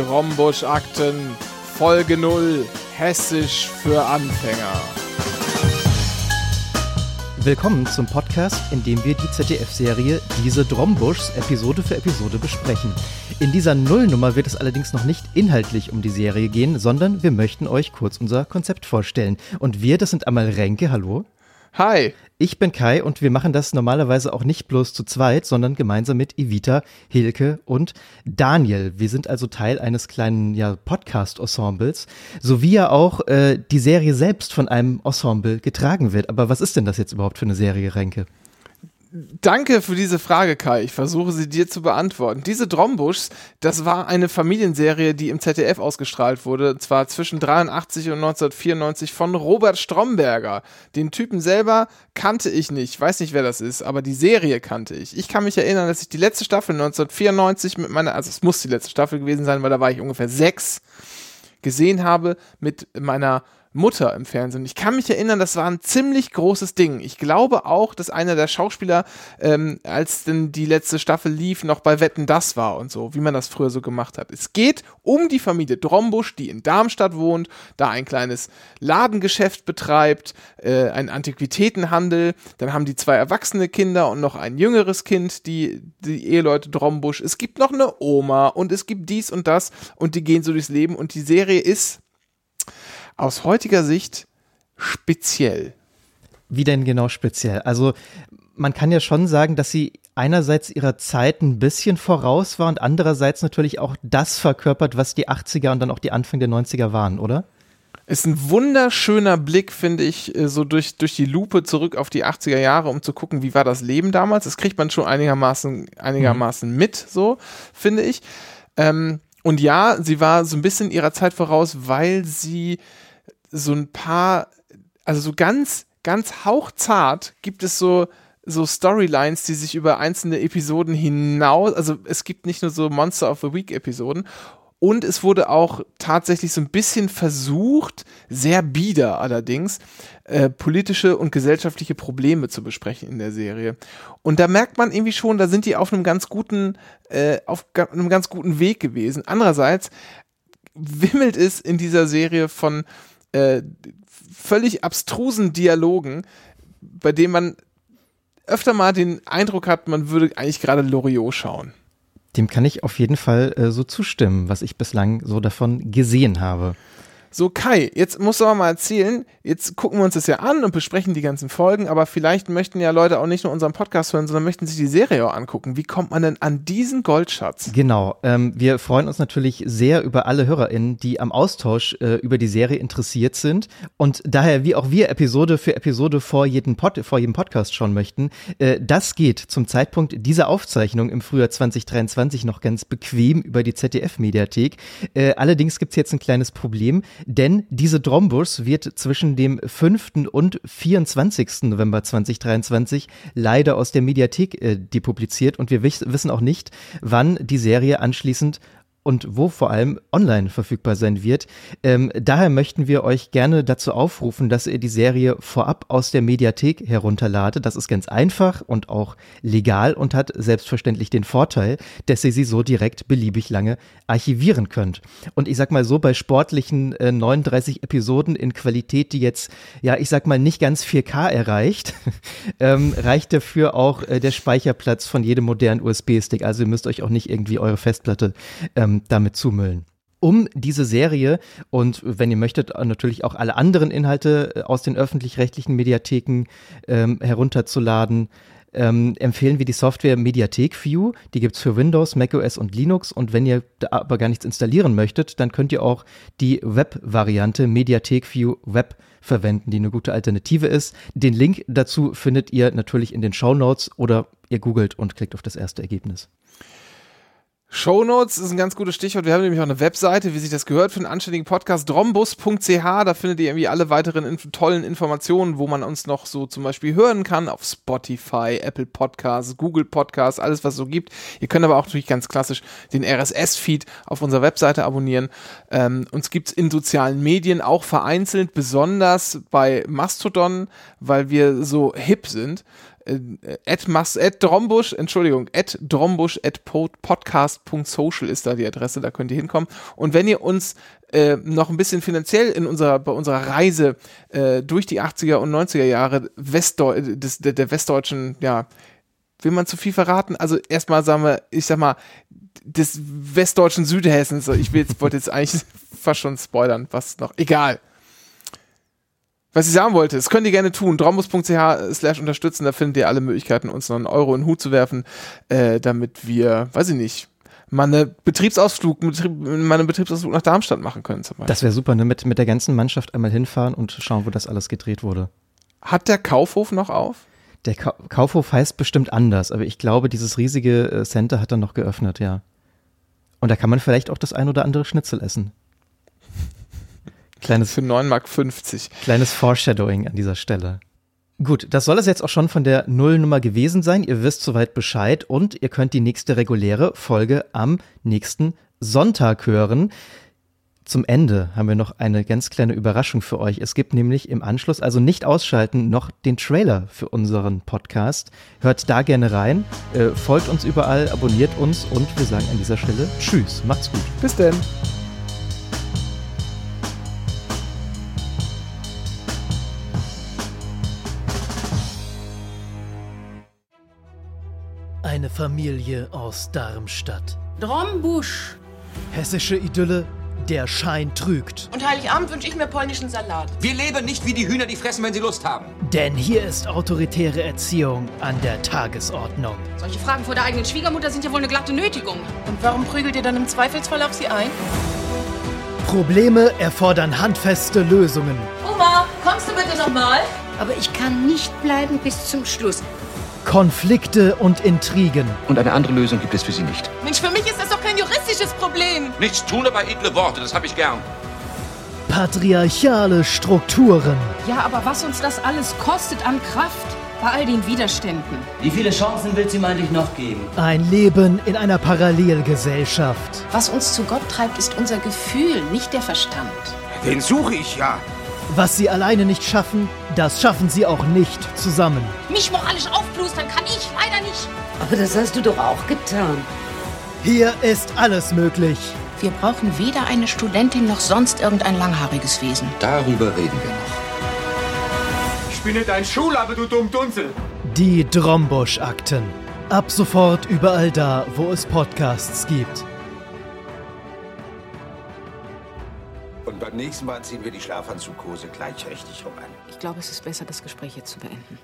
Drombusch-Akten, Folge 0, Hessisch für Anfänger. Willkommen zum Podcast, in dem wir die ZDF-Serie Diese Drombuschs Episode für Episode besprechen. In dieser Nullnummer wird es allerdings noch nicht inhaltlich um die Serie gehen, sondern wir möchten euch kurz unser Konzept vorstellen. Und wir, das sind einmal Renke, hallo. Hi. Ich bin Kai und wir machen das normalerweise auch nicht bloß zu zweit, sondern gemeinsam mit Evita, Hilke und Daniel. Wir sind also Teil eines kleinen ja, Podcast-Ensembles, sowie ja auch äh, die Serie selbst von einem Ensemble getragen wird. Aber was ist denn das jetzt überhaupt für eine Serie, Renke? Danke für diese Frage, Kai. Ich versuche sie dir zu beantworten. Diese Drombuschs, das war eine Familienserie, die im ZDF ausgestrahlt wurde, zwar zwischen 83 und 1994 von Robert Stromberger. Den Typen selber kannte ich nicht, weiß nicht, wer das ist, aber die Serie kannte ich. Ich kann mich erinnern, dass ich die letzte Staffel 1994 mit meiner, also es muss die letzte Staffel gewesen sein, weil da war ich ungefähr sechs, gesehen habe mit meiner Mutter im Fernsehen. Ich kann mich erinnern, das war ein ziemlich großes Ding. Ich glaube auch, dass einer der Schauspieler, ähm, als denn die letzte Staffel lief, noch bei Wetten das war und so, wie man das früher so gemacht hat. Es geht um die Familie Drombusch, die in Darmstadt wohnt, da ein kleines Ladengeschäft betreibt, äh, ein Antiquitätenhandel. Dann haben die zwei erwachsene Kinder und noch ein jüngeres Kind, die, die Eheleute Drombusch. Es gibt noch eine Oma und es gibt dies und das und die gehen so durchs Leben und die Serie ist aus heutiger Sicht speziell. Wie denn genau speziell? Also man kann ja schon sagen, dass sie einerseits ihrer Zeit ein bisschen voraus war und andererseits natürlich auch das verkörpert, was die 80er und dann auch die Anfang der 90er waren, oder? Ist ein wunderschöner Blick, finde ich, äh, so durch, durch die Lupe zurück auf die 80er Jahre, um zu gucken, wie war das Leben damals. Das kriegt man schon einigermaßen, einigermaßen mhm. mit, so, finde ich. Ähm, und ja, sie war so ein bisschen ihrer Zeit voraus, weil sie so ein paar, also so ganz, ganz hauchzart gibt es so, so Storylines, die sich über einzelne Episoden hinaus, also es gibt nicht nur so Monster of the Week Episoden und es wurde auch tatsächlich so ein bisschen versucht, sehr bieder allerdings, äh, politische und gesellschaftliche Probleme zu besprechen in der Serie. Und da merkt man irgendwie schon, da sind die auf einem ganz guten, äh, auf einem ganz guten Weg gewesen. Andererseits wimmelt es in dieser Serie von äh, völlig abstrusen Dialogen, bei denen man öfter mal den Eindruck hat, man würde eigentlich gerade Loriot schauen. Dem kann ich auf jeden Fall äh, so zustimmen, was ich bislang so davon gesehen habe. So, Kai, jetzt musst du aber mal erzählen, jetzt gucken wir uns das ja an und besprechen die ganzen Folgen, aber vielleicht möchten ja Leute auch nicht nur unseren Podcast hören, sondern möchten sich die Serie auch angucken. Wie kommt man denn an diesen Goldschatz? Genau, ähm, wir freuen uns natürlich sehr über alle HörerInnen, die am Austausch äh, über die Serie interessiert sind und daher, wie auch wir Episode für Episode vor, jeden Pod, vor jedem Podcast schauen möchten, äh, das geht zum Zeitpunkt dieser Aufzeichnung im Frühjahr 2023 noch ganz bequem über die ZDF-Mediathek. Äh, allerdings gibt's jetzt ein kleines Problem denn diese Drombus wird zwischen dem 5. und 24. November 2023 leider aus der Mediathek äh, depubliziert und wir wissen auch nicht, wann die Serie anschließend und wo vor allem online verfügbar sein wird. Ähm, daher möchten wir euch gerne dazu aufrufen, dass ihr die Serie vorab aus der Mediathek herunterladet. Das ist ganz einfach und auch legal und hat selbstverständlich den Vorteil, dass ihr sie so direkt beliebig lange archivieren könnt. Und ich sag mal so, bei sportlichen äh, 39 Episoden in Qualität, die jetzt, ja, ich sag mal nicht ganz 4K erreicht, ähm, reicht dafür auch äh, der Speicherplatz von jedem modernen USB-Stick. Also ihr müsst euch auch nicht irgendwie eure Festplatte ähm, ähm, damit zumüllen um diese Serie und wenn ihr möchtet natürlich auch alle anderen Inhalte äh, aus den öffentlich-rechtlichen Mediatheken ähm, herunterzuladen, ähm, empfehlen wir die Software Mediathek View. Die gibt's für Windows, macOS und Linux. Und wenn ihr da aber gar nichts installieren möchtet, dann könnt ihr auch die Web-Variante Mediathek View Web verwenden, die eine gute Alternative ist. Den Link dazu findet ihr natürlich in den Show Notes oder ihr googelt und klickt auf das erste Ergebnis. Shownotes ist ein ganz gutes Stichwort. Wir haben nämlich auch eine Webseite, wie sich das gehört, für einen anständigen Podcast, drombus.ch. Da findet ihr irgendwie alle weiteren inf tollen Informationen, wo man uns noch so zum Beispiel hören kann auf Spotify, Apple Podcasts, Google Podcasts, alles was es so gibt. Ihr könnt aber auch natürlich ganz klassisch den RSS-Feed auf unserer Webseite abonnieren. Ähm, uns gibt's in sozialen Medien auch vereinzelt, besonders bei Mastodon, weil wir so hip sind äh, at, mas, at Drombusch, Entschuldigung, at Drombusch at podcast.social ist da die Adresse, da könnt ihr hinkommen. Und wenn ihr uns äh, noch ein bisschen finanziell in unserer, bei unserer Reise äh, durch die 80er und 90er Jahre Westdeu des, der, der westdeutschen, ja, will man zu viel verraten? Also erstmal sagen wir, ich sag mal, des westdeutschen Südhessens. Ich will jetzt, wollte jetzt eigentlich fast schon spoilern, was noch. Egal. Was ich sagen wollte, das könnt ihr gerne tun. Drombus.ch slash unterstützen, da findet ihr alle Möglichkeiten, uns noch einen Euro in den Hut zu werfen, äh, damit wir, weiß ich nicht, mal eine Betriebsausflug, mal einen Betriebsausflug nach Darmstadt machen können zum Beispiel. Das wäre super, ne? Mit, mit der ganzen Mannschaft einmal hinfahren und schauen, wo das alles gedreht wurde. Hat der Kaufhof noch auf? Der Ka Kaufhof heißt bestimmt anders, aber ich glaube, dieses riesige äh, Center hat er noch geöffnet, ja. Und da kann man vielleicht auch das ein oder andere Schnitzel essen. Kleines, Für 9,50 Mark. Kleines Foreshadowing an dieser Stelle. Gut, das soll es jetzt auch schon von der Nullnummer gewesen sein. Ihr wisst soweit Bescheid und ihr könnt die nächste reguläre Folge am nächsten Sonntag hören. Zum Ende haben wir noch eine ganz kleine Überraschung für euch. Es gibt nämlich im Anschluss, also nicht ausschalten, noch den Trailer für unseren Podcast. Hört da gerne rein, äh, folgt uns überall, abonniert uns und wir sagen an dieser Stelle Tschüss, macht's gut. Bis denn. Eine Familie aus Darmstadt. Drombusch. Hessische Idylle, der Schein trügt. Und Heiligabend wünsche ich mir polnischen Salat. Wir leben nicht wie die Hühner, die fressen, wenn sie Lust haben. Denn hier ist autoritäre Erziehung an der Tagesordnung. Solche Fragen vor der eigenen Schwiegermutter sind ja wohl eine glatte Nötigung. Und warum prügelt ihr dann im Zweifelsfall auf sie ein? Probleme erfordern handfeste Lösungen. Oma, kommst du bitte nochmal? Aber ich kann nicht bleiben bis zum Schluss. Konflikte und Intrigen. Und eine andere Lösung gibt es für Sie nicht. Mensch, für mich ist das doch kein juristisches Problem. Nichts tun, aber edle Worte, das habe ich gern. Patriarchale Strukturen. Ja, aber was uns das alles kostet an Kraft bei all den Widerständen. Wie viele Chancen will sie ihm eigentlich noch geben? Ein Leben in einer Parallelgesellschaft. Was uns zu Gott treibt, ist unser Gefühl, nicht der Verstand. Den suche ich ja. Was sie alleine nicht schaffen, das schaffen sie auch nicht zusammen. Mich moralisch aufplustern kann ich leider nicht. Aber das hast du doch auch getan. Hier ist alles möglich. Wir brauchen weder eine Studentin noch sonst irgendein langhaariges Wesen. Darüber reden wir noch. Ich bin nicht dein Schulabe, du dumm Dunzel. Die Drombusch-Akten. Ab sofort überall da, wo es Podcasts gibt. Nächsten Mal ziehen wir die Schlafanzughose gleich richtig rum an. Ich glaube, es ist besser, das Gespräch jetzt zu beenden.